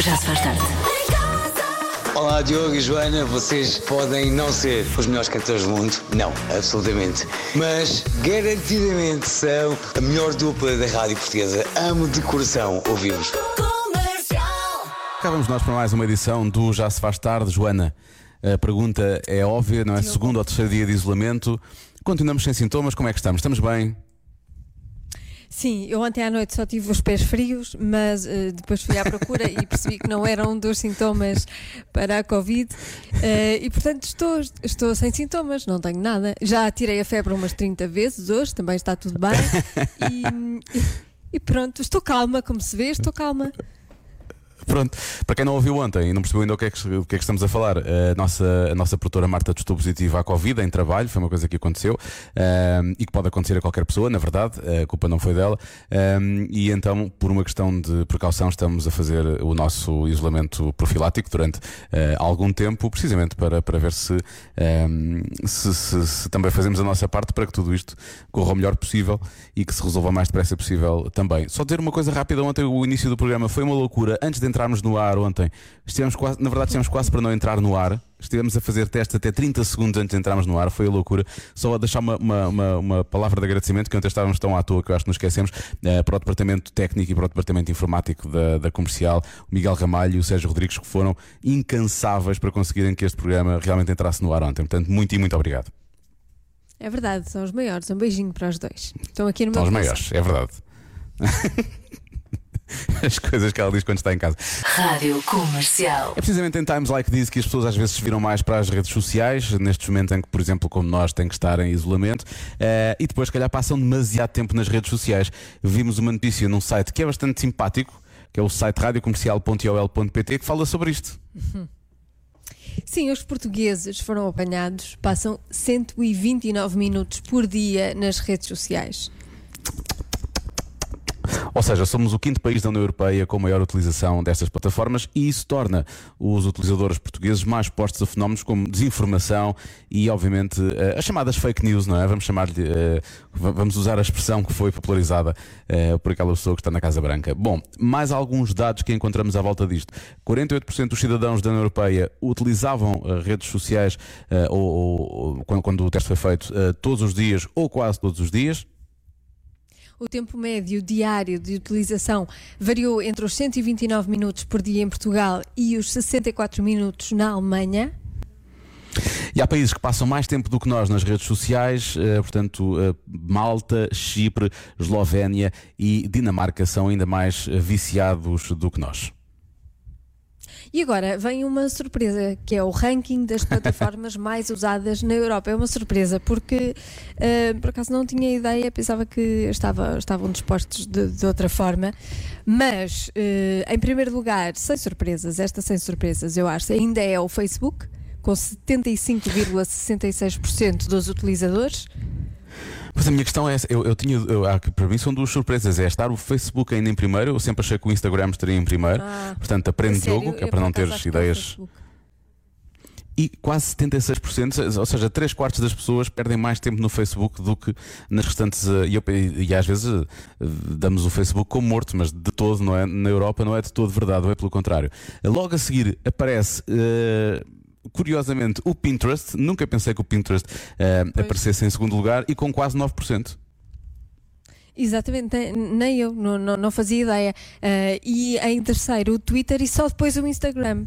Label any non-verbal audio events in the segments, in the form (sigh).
Já se faz tarde. Olá Diogo e Joana, vocês podem não ser os melhores cantores do mundo, não, absolutamente, mas garantidamente são a melhor dupla da rádio portuguesa. Amo de coração ouvir-vos. Cá vamos nós para mais uma edição do Já se faz tarde, Joana. A pergunta é óbvia, não é? Segundo ou terceiro dia de isolamento, continuamos sem sintomas, como é que estamos? Estamos bem? Sim, eu ontem à noite só tive os pés frios, mas eh, depois fui à procura e percebi que não era um dos sintomas para a Covid. Eh, e portanto estou, estou sem sintomas, não tenho nada. Já tirei a febre umas 30 vezes hoje, também está tudo bem. E, e pronto, estou calma, como se vê, estou calma. Pronto, para quem não ouviu ontem e não percebeu ainda o que é que, que, é que estamos a falar, a nossa, a nossa produtora Marta testou positiva à Covid em trabalho, foi uma coisa que aconteceu um, e que pode acontecer a qualquer pessoa, na verdade, a culpa não foi dela. Um, e então, por uma questão de precaução, estamos a fazer o nosso isolamento profilático durante uh, algum tempo, precisamente para, para ver se, um, se, se, se, também fazemos a nossa parte para que tudo isto corra o melhor possível e que se resolva o mais depressa possível também. Só dizer uma coisa rápida: ontem o início do programa foi uma loucura. Antes de entrarmos no ar ontem, estivemos quase, na verdade, estivemos quase para não entrar no ar. Estivemos a fazer teste até 30 segundos antes de entrarmos no ar, foi a loucura. Só a deixar uma, uma, uma, uma palavra de agradecimento, que ontem estávamos tão à toa que eu acho que nos esquecemos, uh, para o Departamento Técnico e para o Departamento Informático da, da Comercial, o Miguel Ramalho e o Sérgio Rodrigues, que foram incansáveis para conseguirem que este programa realmente entrasse no ar ontem. Portanto, muito e muito obrigado. É verdade, são os maiores. Um beijinho para os dois. Estão aqui no São meu os coração. maiores, é verdade. (laughs) (laughs) As coisas que ela diz quando está em casa. Rádio Comercial. É precisamente em times like this que as pessoas às vezes se viram mais para as redes sociais, nestes momentos em que, por exemplo, como nós, têm que estar em isolamento, eh, e depois, se calhar, passam demasiado tempo nas redes sociais. Vimos uma notícia num site que é bastante simpático, que é o site radiocomercial.ol.pt, que fala sobre isto. Sim, os portugueses foram apanhados, passam 129 minutos por dia nas redes sociais. Ou seja, somos o quinto país da União Europeia com maior utilização destas plataformas e isso torna os utilizadores portugueses mais expostos a fenómenos como desinformação e, obviamente, eh, as chamadas fake news, não é? Vamos chamar-lhe, eh, va- vamos usar a expressão que foi popularizada eh, por aquela pessoa que está na Casa Branca. Bom, mais alguns dados que encontramos à volta disto. 48% dos cidadãos da União Europeia utilizavam redes sociais ou, ou- quando, quando o teste foi feito todos os dias ou quase todos os dias. O tempo médio diário de utilização variou entre os 129 minutos por dia em Portugal e os 64 minutos na Alemanha. E há países que passam mais tempo do que nós nas redes sociais, eh, portanto, eh, Malta, Chipre, Eslovénia e Dinamarca são ainda mais eh, viciados do que nós. E agora vem uma surpresa, que é o ranking das plataformas (laughs) mais usadas na Europa. É uma surpresa, porque eh, por acaso não tinha ideia, pensava que estava, estavam dispostos de, de outra forma. Mas, eh, em primeiro lugar, sem surpresas, esta sem surpresas, eu acho, ainda é o Facebook, com 75,66% dos utilizadores. Mas a minha questão é essa, eu, eu tinha, eu, para mim são duas surpresas, é estar o Facebook ainda em primeiro, eu sempre achei que o Instagram estaria em primeiro, Ah, portanto aprende Diogo, que é para não teres ideias, e quase 76%, ou seja, 3 quartos das pessoas perdem mais tempo no Facebook do que nas restantes. eh, E, eu- e às vezes eh, damos o Facebook como morto, mas de todo, não é? Na Europa não é de todo verdade, ou é pelo contrário. Logo a seguir aparece. eh, Curiosamente, o Pinterest, nunca pensei que o Pinterest eh, aparecesse em segundo lugar e com quase 9%. Exatamente, nem- eu, não, não, não fazia ideia. Ah, e em terceiro o Twitter e só depois o Instagram.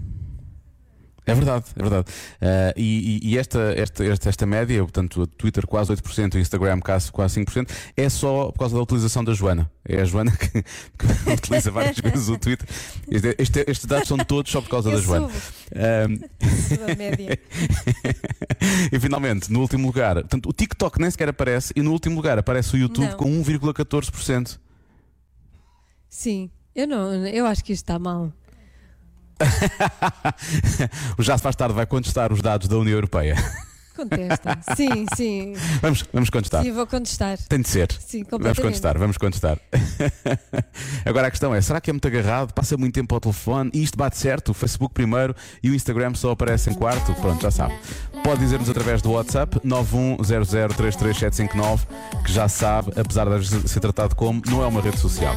É verdade, é verdade. Ah, e e- esta, esta, esta, esta média, portanto, o Twitter quase 8%, o Instagram quase, quase 5%, é só por causa da utilização da Joana. É a Joana (laughs) que, que utiliza várias (laughs) vezes o Twitter. Este- este- estes dados são todos só por causa da Eu Joana. subo, Ah, subo a média. (laughs) e finalmente, no último lugar, portanto, o TikTok nem sequer aparece, e no último lugar aparece o YouTube Não. com 1,14%. Sim, eu não, eu acho que isto está mal. (laughs) o Já se faz tarde vai contestar os dados da União Europeia. Contesta. Sim, sim. (laughs) Vamos, vamos contestar. Sim, vou contestar. Tem de ser. Sim, Vamos contestar, vamos contestar. (laughs) Agora a questão é: será que é muito agarrado? Passa muito tempo ao telefone e isto bate certo? O Facebook primeiro e o Instagram só aparece em quarto? Pronto, já sabe. Pode dizer-nos através do WhatsApp 910033759 que já sabe, apesar de ser tratado como, não é uma rede social.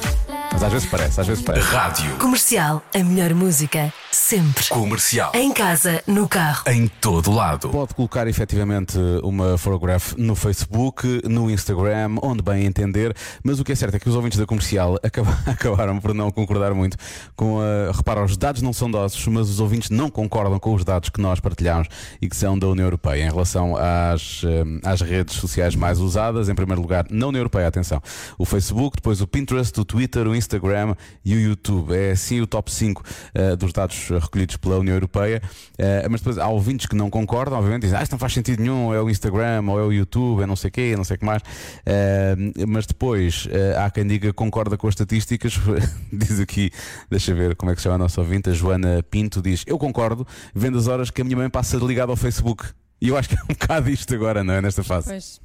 Mas às vezes parece, às vezes parece. Rádio Comercial, a melhor música, sempre. Comercial. Em casa, no carro. Em todo lado. Pode colocar efetivamente uma photograph no Facebook, no Instagram, onde bem entender, mas o que é certo é que os ouvintes da comercial (laughs) acaba- acabaram por não concordar muito com a. Repara, os dados não são nossos, mas os ouvintes não concordam com os dados que nós partilhamos e que são da União Europeia em relação às, eh, às redes sociais mais usadas. Em primeiro lugar, na União Europeia, atenção, o Facebook, depois o Pinterest, o Twitter, o Instagram e o YouTube. É assim o top 5 eh, dos dados recolhidos pela União Europeia. Eh, mas depois há ouvintes que não concordam, obviamente, dizem, ah, isto não faz sentido nenhum, é o Instagram, ou é o YouTube, é não sei o quê, não sei o que mais. Eh, mas depois eh, há quem diga concorda com as estatísticas. (laughs) diz aqui, deixa ver como é que se chama a nossa ouvinte, a Joana Pinto, diz: Eu concordo, vendo as horas que a minha mãe passa ligada ao Facebook. E eu acho que é um (laughs) bocado isto agora, não é? Nesta fase. Pois.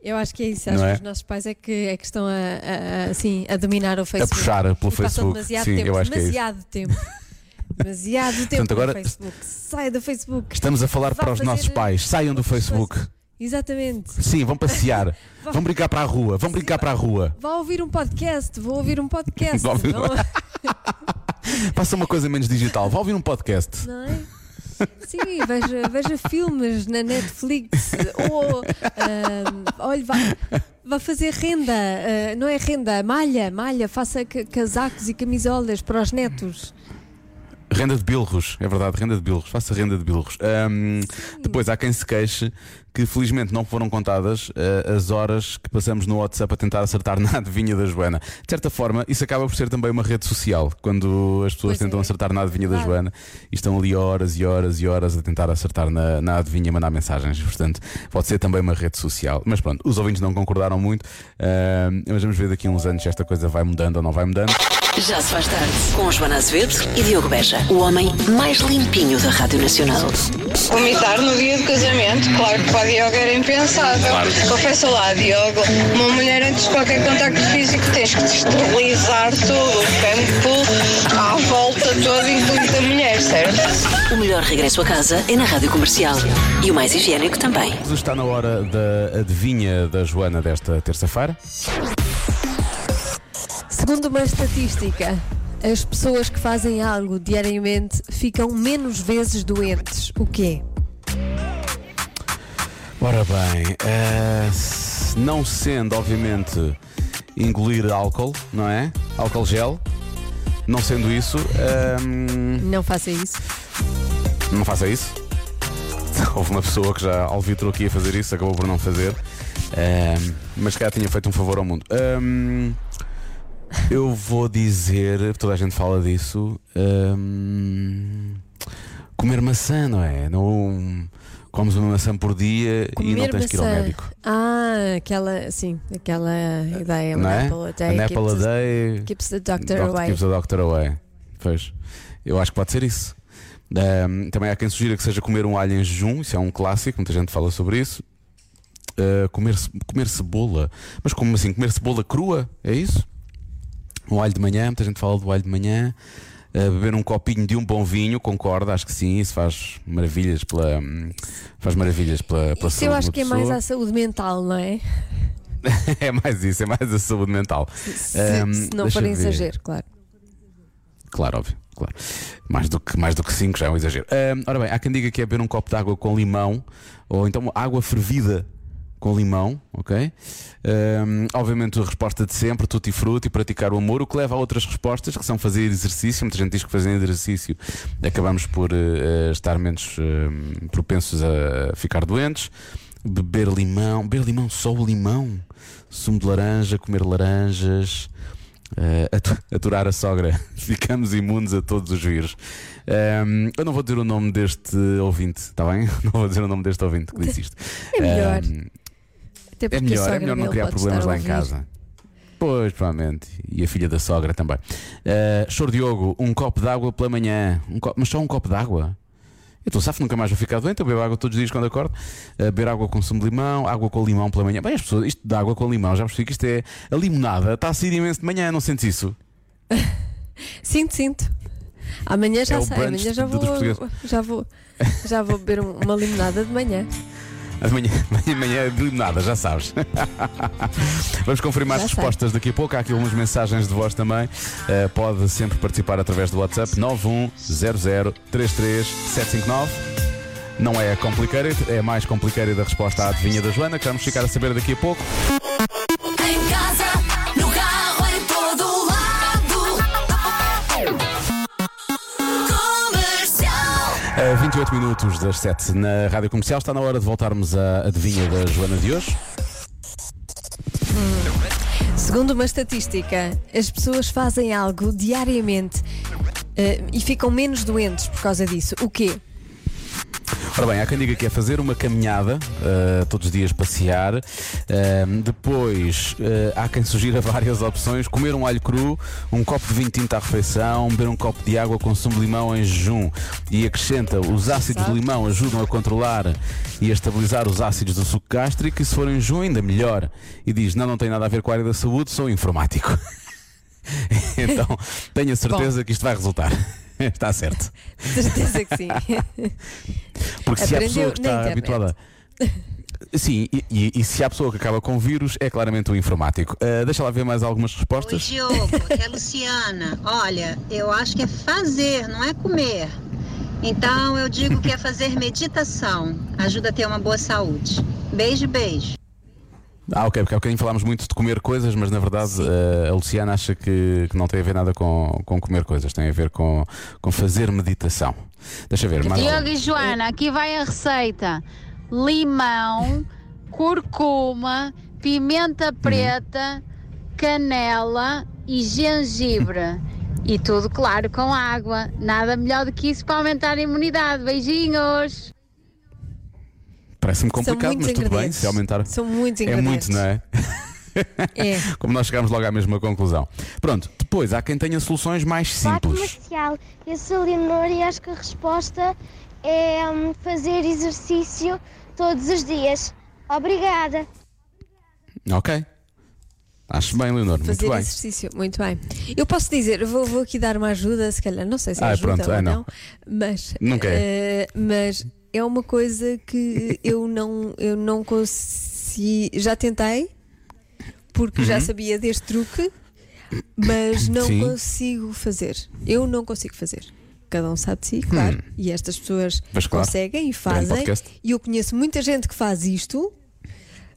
Eu acho que é isso. Acho Não que é? os nossos pais é que, é que estão a, a- a, assim, a dominar o A Facebook. puxar pelo E passam Facebook. demasiado Sim, tempo. eu acho que é isso. demasiado tempo. (laughs) Demasiado tempo Portanto, agora- no Facebook. Sai do Facebook. Estamos a falar Vá para os nossos pais: saiam do Facebook. Exatamente. Sim, vão passear, (laughs) vão brincar para a rua, vão brincar para a rua. Vá ouvir um podcast. Vou ouvir um podcast. Vá ouvir- (laughs) Faça uma coisa menos digital, vá ouvir um podcast. não é? Sim, veja, veja filmes na Netflix ou ah, olha, vá, vá fazer renda, ah, não é renda, malha, malha, faça ca- casacos e camisolas para os netos. Renda de bilros, é verdade, renda de bilros, faça renda de bilros. Ahm, depois há quem se queixe que felizmente não foram contadas ah, as horas que passamos no WhatsApp a tentar acertar na adivinha da Joana. De certa forma, isso acaba por ser também uma rede social, quando as pessoas Pois tentam é. acertar na adivinha da Claro. Joana e estão ali horas e horas e horas a tentar acertar na, na adivinha e mandar mensagens. Portanto, pode ser também uma rede social. Mas pronto, os ouvintes não concordaram muito, ahm, mas vamos ver daqui a uns anos se esta coisa vai mudando ou não vai mudando. Já se faz tarde. Com Joana Azevedo e Diogo Beja. O homem mais limpinho da Rádio Nacional. Vomitar no dia do casamento, claro que para a Diogo era impensável. Confessa lá, Diogo, uma mulher antes de qualquer contacto físico tens que esterilizar todo o campo à volta toda, incluindo a mulher, certo? O melhor regresso a casa é na Rádio Comercial. E o mais higiênico também. Está na hora da adivinha da Joana desta terça-feira. Segundo uma estatística, as pessoas que fazem algo diariamente ficam menos vezes doentes. O quê? Ora bem, eh, não sendo, obviamente, engolir álcool, não é? Álcool gel. Não sendo isso, ehm, Não faça isso. não faça isso. Houve uma pessoa que já alvitrou aqui a fazer isso, acabou por não fazer. Ehm, mas que já tinha feito um favor ao mundo. Ehm, eu vou dizer, toda a gente fala disso. ehm, comer maçã, não é? Não comes uma maçã por dia e não tens que ir ao maçã. médico. Ah, aquela, sim, aquela ideia. não an é? apple a day An apple a keeps, day. keeps the doctor Doc- away. Keeps the doctor away. Pois. Eu acho que pode ser isso. Ahm, também há quem sugira que seja comer um alho em jejum, isso é um clássico, muita gente fala sobre isso. Ah, comer, comer cebola. Mas como assim? Comer cebola crua? É isso? Um alho de manhã, muita gente fala do alho de manhã. Ah, beber um copinho de um bom vinho, concordo, acho que sim, isso faz maravilhas pela. Faz maravilhas pela, pela Isso saúde eu acho que é mais pessoa. à saúde mental, não é? (laughs) é mais isso, é mais a saúde mental. Se, Ahm, se não for exagero, claro. Claro, óbvio, claro. Mais do que mais do que 5 já é um exagero. Ahm, ora bem, há quem diga que é beber um copo de água com limão, ou então água fervida com limão, ok? Ahm, obviamente a resposta de sempre, tutti frutti, praticar o amor, o que leva a outras respostas, que são fazer exercício. Muita gente diz que fazendo exercício acabamos por eh, estar menos eh, propensos a ficar doentes. Beber limão, beber limão, só o limão, sumo de laranja, comer laranjas. Uh, atu- aturar a sogra, (laughs) ficamos imunes a todos os vírus. Um, eu não vou dizer o nome deste ouvinte, está bem? (laughs) Não vou dizer o nome deste ouvinte que disse isto. É melhor. Um, é melhor, é melhor não criar problemas lá em casa. Pois, provavelmente. E a filha da sogra também. Uh, Choro Diogo, um copo de água pela manhã. Um copo- mas só um copo de água? Eu estou safo, nunca mais vou ficar doente. Eu bebo água todos os dias quando acordo. Uh, beber água com sumo de limão, água com limão pela manhã. Bem, as pessoas, isto de água com limão, já percebi que isto é. A limonada está a sair imenso de manhã, não sentes isso? (laughs) Sinto, sinto. Amanhã já É brunch amanhã já vou, já vou, já vou beber um- uma limonada de manhã. (laughs) Amanhã, amanhã de nada, já sabes. (laughs) Vamos confirmar Já as respostas daqui a pouco. Há aqui algumas mensagens de voz também. Uh, pode sempre participar através do WhatsApp 910033759. Não é complicated, é mais complicated a resposta à adivinha da Joana, que vamos ficar a saber daqui a pouco. A 28 minutos das 7 na Rádio Comercial. Está na hora de voltarmos à adivinha da Joana de hoje. Segundo uma estatística, as pessoas fazem algo diariamente eh, e ficam menos doentes por causa disso. O quê? Ora bem, há quem diga que é fazer uma caminhada, uh, todos os dias passear. Uh, depois, uh, há quem sugira (laughs) várias opções: comer um alho cru, um copo de vinho tinto à refeição, beber um copo de água com sumo de limão em jejum. E acrescenta: os ácidos de limão ajudam a controlar e a estabilizar os ácidos do suco gástrico. E se for em jejum, ainda melhor. E diz: não, não tem nada a ver com a área da saúde, sou informático. (laughs) então, tenho a certeza que isto vai resultar. (laughs) Está certo. Certeza que sim. (laughs) Porque se há pessoa que está habituada. (laughs) Sim, e, e- e se há pessoa que acaba com vírus, é claramente o informático. Ah, deixa lá ver mais algumas Oi, respostas. Diogo, aqui é a Luciana. Olha, eu acho que é fazer, não é comer. Então eu digo que é fazer meditação. Ajuda a ter uma boa saúde. Beijo, beijo. Ah, ok, porque há bocadinho falámos muito de comer coisas, mas na verdade ah, a Luciana acha que, que não tem a ver nada com, com comer coisas, tem a ver com, com fazer meditação. Deixa ver, mais Diogo e Joana, aqui vai a receita: limão, curcuma, pimenta preta, canela e gengibre. E tudo, claro, com água. Nada melhor do que isso para aumentar a imunidade. Beijinhos! Parece-me complicado, mas tudo bem, se aumentar. São muitos É ingredientes. muito, não é? (laughs) É. Como nós chegámos logo à mesma conclusão. Pronto, depois há quem tenha soluções mais simples. comercial. Eu sou a Leonor e acho que a resposta é hum, fazer exercício todos os dias. Obrigada. Ok. Acho bem, Leonor, muito Fazer bem. exercício, muito bem. Eu posso dizer, vou, vou aqui dar uma ajuda, se calhar, não sei se Ah, ajuda pronto, ou ah, não, não. mas, Nunca é. eh, mas é uma coisa que eu não, eu não consigo. Já tentei, porque já sabia deste truque, mas não Uhum. Sim. consigo fazer. Eu não consigo fazer. Cada um sabe de si, claro. E estas pessoas Hum. Mas claro, conseguem e fazem. E eu conheço muita gente que faz isto,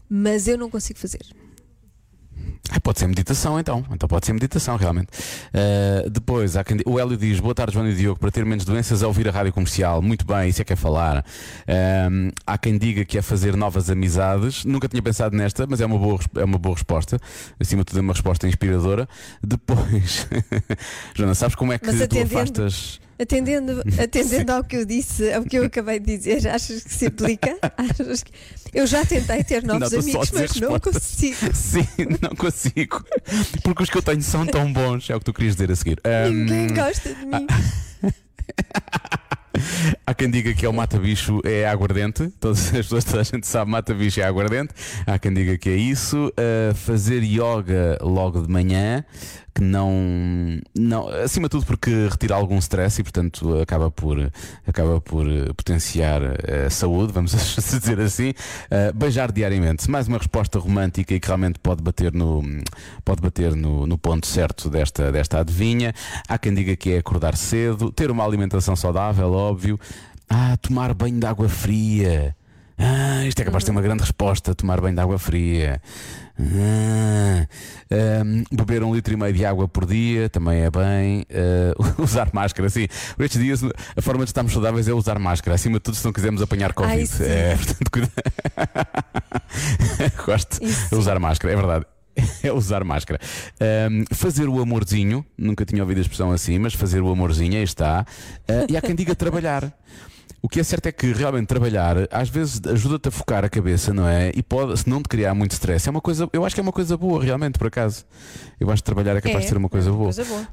mas eu não consigo fazer. Ah, pode ser meditação então. Então pode ser meditação, realmente. Uh, depois, há quem o Hélio diz: Boa tarde, Joana e Diogo. Para ter menos doenças é ouvir a rádio comercial. Muito bem, isso é que é falar. Um, há quem diga que é fazer novas amizades. Nunca tinha pensado nesta, mas é uma boa, é uma boa resposta. Acima de tudo, é uma resposta inspiradora. Depois, (laughs) Joana, sabes como é que tu afastas. Atendendo, (laughs) atendendo ao que eu disse, ao que eu acabei de dizer, achas que se aplica? (laughs) Achas que... Eu já tentei ter novos amigos, mas não consigo. (laughs) Sim, não consigo. Porque os que eu tenho são tão bons. É o que tu querias dizer a seguir. Um, Ninguém gosta de mim. Há quem diga que é o mata-bicho é aguardente. Todas as pessoas, toda a gente sabe, mata-bicho é aguardente. Há quem diga que é isso. Uh, fazer yoga logo de manhã, que não, não. Acima de tudo, porque retira algum stress e, portanto, acaba por, acaba por uh, potenciar a saúde, vamos (laughs) dizer assim. Uh, beijar diariamente. Mais uma resposta romântica e que realmente pode bater no, pode bater no, no ponto certo desta, desta adivinha. Há quem diga que é acordar cedo, ter uma alimentação saudável, óbvio. Ah, tomar banho de água fria. Ah, isto é capaz de ter uma grande resposta: tomar banho de água fria. Ah, ahm, beber um litro e meio de água por dia também é bem. Ah, (laughs) usar máscara, sim. Por estes dias, a forma de estarmos saudáveis é usar máscara. Acima de tudo, se não quisermos apanhar Covid. Ai, sim. é, portanto, cuida- (laughs) Gosto de usar máscara, é verdade. (laughs) É usar máscara. Ahm, fazer o amorzinho, nunca tinha ouvido a expressão assim, mas fazer o amorzinho, aí está. Ah, e há quem diga trabalhar. O que é certo é que realmente trabalhar às vezes ajuda-te a focar a cabeça, não é? E pode, se não te criar muito stress, é uma coisa, eu acho que é uma coisa boa, realmente, por acaso. Eu acho que trabalhar é capaz É, de ser uma coisa é uma boa. coisa boa.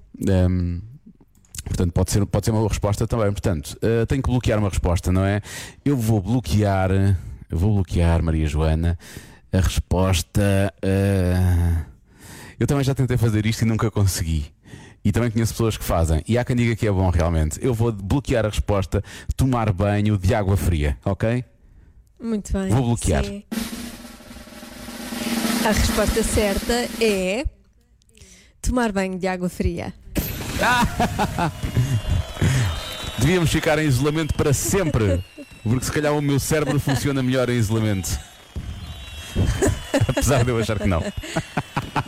Um, portanto, pode ser, pode ser uma boa resposta também. Portanto, uh, tenho que bloquear uma resposta, não é? Eu vou bloquear, eu vou bloquear, Maria Joana, a resposta. uh, eu também já tentei fazer isto e nunca consegui. E também conheço pessoas que fazem. E há quem diga que é bom realmente. Eu vou bloquear a resposta tomar banho de água fria, ok? Muito bem. Vou bloquear. Sim. A resposta certa é tomar banho de água fria. (laughs) Devíamos ficar em isolamento para sempre. Porque se calhar o meu cérebro funciona melhor em isolamento. (laughs) Apesar de eu achar que não.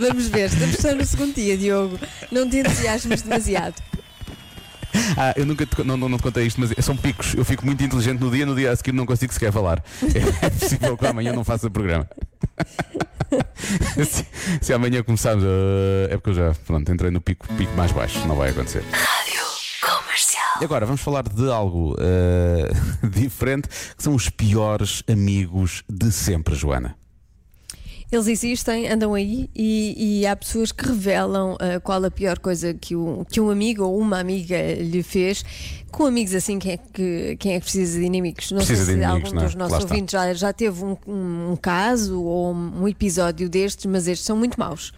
Vamos ver, estamos só no segundo dia, Diogo. Não te entusiasmes demasiado. Ah, eu nunca te, não, não, não te contei isto, mas são picos. Eu fico muito inteligente no dia, no dia a seguir não consigo sequer falar. (laughs) É possível que amanhã não faça programa. (laughs) se, se amanhã começarmos, ah, é porque eu já pronto, entrei no pico, pico mais baixo, não vai acontecer. Rádio Comercial. E agora vamos falar de algo ah, (laughs) diferente, que são os piores amigos de sempre, Joana. Eles existem, andam aí e, e há pessoas que revelam ah, qual a pior coisa que um, que um amigo ou uma amiga lhe fez. Com amigos assim, quem é que, quem é que precisa de inimigos? Não Precisa sei de se inimigos, algum não é? dos nossos Lá ouvintes já, já teve um, um- um caso ou um episódio destes, mas estes são muito maus.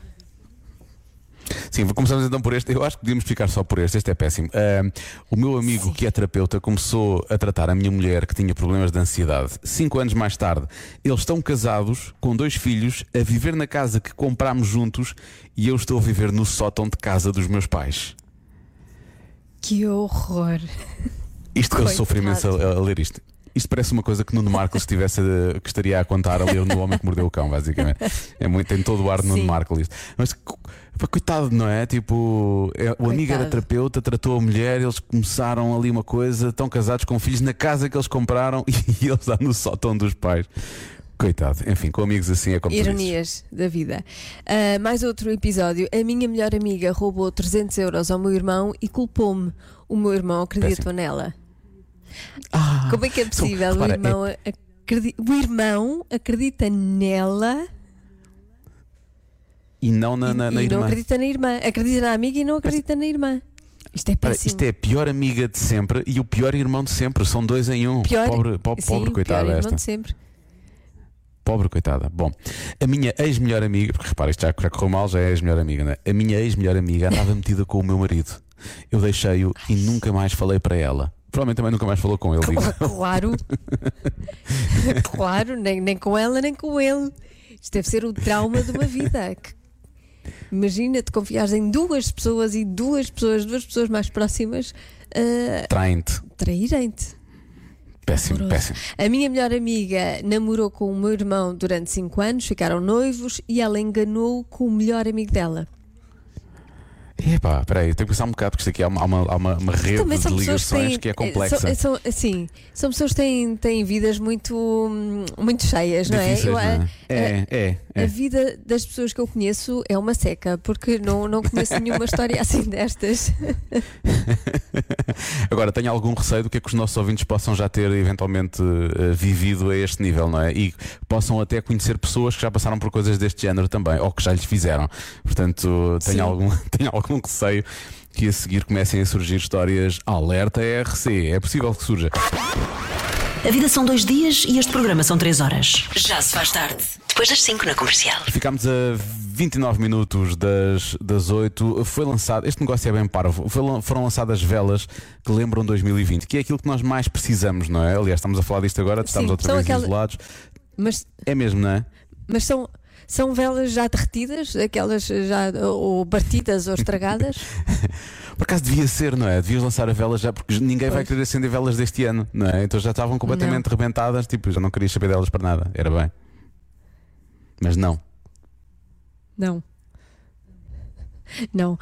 Sim, começamos então por este. Eu acho que podíamos ficar só por este. Este é péssimo. Ah, o meu amigo, que é terapeuta, começou a tratar a minha mulher que tinha problemas de ansiedade. Cinco anos mais tarde, eles estão casados, com dois filhos, a viver na casa que comprámos juntos e eu estou a viver no sótão de casa dos meus pais. Que horror! (laughs) Isto que eu sofro imenso a, a ler isto. Isto parece uma coisa que Nuno Marco estivesse a- que estaria a contar a ler no Homem que Mordeu o Cão, basicamente. É muito, tem todo o ar de Nuno Sim. Marco isto. Mas pá, coitado, não é? Tipo, é- o amigo era terapeuta, tratou a mulher, eles começaram ali uma coisa, estão casados com filhos na casa que eles compraram (laughs) e ele está no sótão dos pais. Coitado, enfim, com amigos assim é como. Ironias da vida. Ah, mais outro episódio. A minha melhor amiga roubou 300 euros ao meu irmão e culpou-me. O meu irmão acreditou Péssimo. nela. Ah, Como é que é possível? repara, o, irmão acredi- o irmão acredita nela E não na, e, na, na e não acredita na irmã. Acredita na amiga e não acredita na irmã. Isto é péssimo. isto é a pior amiga de sempre e o pior irmão de sempre. São dois em um. Pior, pobre, pobre, sim, pobre pior coitada irmão esta. de sempre. Pobre coitada. Bom, a minha ex-melhor amiga, porque repara, isto já, já correu mal, já é ex-melhor amiga, né? A minha ex-melhor amiga andava (laughs) metida com o meu marido. Eu deixei-o e nunca mais falei para ela. Provavelmente também nunca mais falou com ele. (laughs) Claro. (laughs) claro, nem, nem com ela, nem com ele. Isto deve ser o trauma de uma vida. Que- Imagina-te confiares em duas pessoas e duas pessoas, duas pessoas mais próximas, ah, Traem-te. traírem-te. Péssimo, Horroroso. péssimo. A minha melhor amiga namorou com o meu irmão durante 5 anos, ficaram noivos e ela enganou com o melhor amigo dela. Epá, peraí, tenho que pensar um bocado, porque isto aqui há uma, há uma, uma, uma rede de são pessoas ligações que é complexa. São, são, assim, são pessoas que têm, têm vidas muito, hum, muito cheias, não é? Difíceis, Eu, não é? a- É, é, é. A vida das pessoas que eu conheço é uma seca, porque não, não conheço nenhuma história assim (laughs) destas. (laughs) Agora, tenho algum receio do que é que os nossos ouvintes possam já ter eventualmente eh, vivido a este nível, não é? E possam até conhecer pessoas que já passaram por coisas deste género também, ou que já lhes fizeram. Portanto, Sim. tenho algum, (laughs) tenho algum receio que a seguir comecem a surgir histórias alerta RC. É possível que surja. A vida são dois dias e este programa são três horas. Já se faz tarde. Depois das cinco na comercial. Ficámos a 29 minutos das, das 8. Foi lançado, este negócio é bem parvo. Foi foram lançadas velas que lembram 2020, que é aquilo que nós mais precisamos, não é? Aliás, estamos a falar disto agora, estamos Sim, outra vez aquelas- isolados. Mas, É mesmo, não é? mas são, são velas já derretidas, aquelas já ou partidas ou estragadas. (laughs) Por acaso devia ser, não é? Devias lançar a vela já, porque ninguém vai Pois. querer acender velas deste ano, não é? Então já estavam completamente rebentadas, tipo, já não querias saber delas para nada, era bem. Mas não. Não. Não.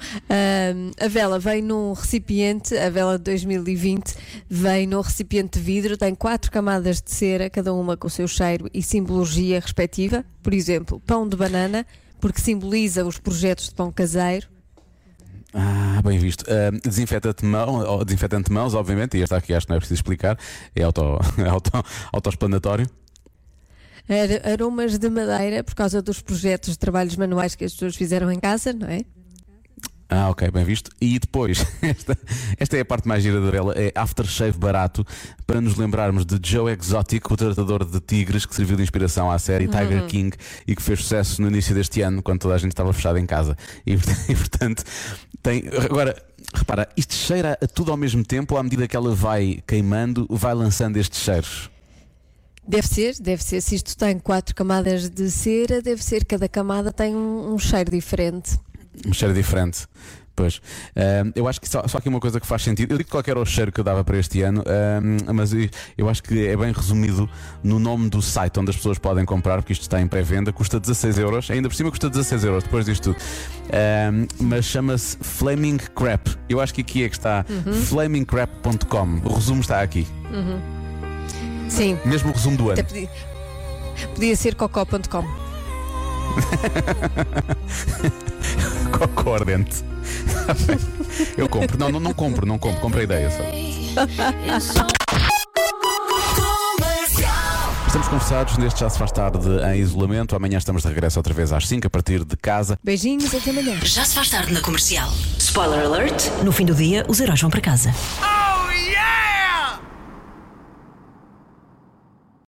A vela vem num recipiente, a vela de 2020 vem num recipiente de vidro, tem quatro camadas de cera, cada uma com o seu cheiro e simbologia respectiva. Por exemplo, pão de banana, porque simboliza os projetos de pão caseiro. Ah, bem visto. Ah, desinfetante mão, desinfetante de mãos, obviamente, e esta aqui acho que não é preciso explicar, é auto, (laughs) é auto, autoexplanatório. Ar- Aromas de madeira, por causa dos projetos de trabalhos manuais que as pessoas fizeram em casa, não é? Ah, ok, bem visto. E depois, (laughs) esta, esta é a parte mais gira da vela, é aftershave barato, para nos lembrarmos de Joe Exotic, o tratador de tigres que serviu de inspiração à série Tiger King e que fez sucesso no início deste ano, quando toda a gente estava fechada em casa. E, (laughs) e, portanto, tem. Agora. Repara, isto cheira a tudo ao mesmo tempo, à medida que ela vai queimando, vai lançando estes cheiros. Deve ser, deve ser. Se isto tem quatro camadas de cera, deve ser cada camada tem um, um cheiro diferente. Um cheiro diferente. Pois. Ahm, eu acho que só, só aqui uma coisa que faz sentido. Eu digo qual era o cheiro que eu dava para este ano, ahm, mas eu, eu acho que é bem resumido no nome do site onde as pessoas podem comprar, porque isto está em pré-venda, custa 16 euros. Ainda por cima custa 16 euros depois disto tudo. Ahm, mas chama-se Flaming Crap. Eu acho que aqui é que está flamingcrap.com. O resumo está aqui. Sim, Mesmo o resumo do ano. podia, podia ser cocó.com. (laughs) Cocó ardente. Eu compro. Não, não, não compro, não compro. Compro a ideia só. Estamos conversados neste Já Se Faz Tarde em isolamento. Amanhã estamos de regresso outra vez às 5 a partir de casa. Beijinhos, até amanhã. Já se faz tarde na comercial. Spoiler alert: no fim do dia, os heróis vão para casa.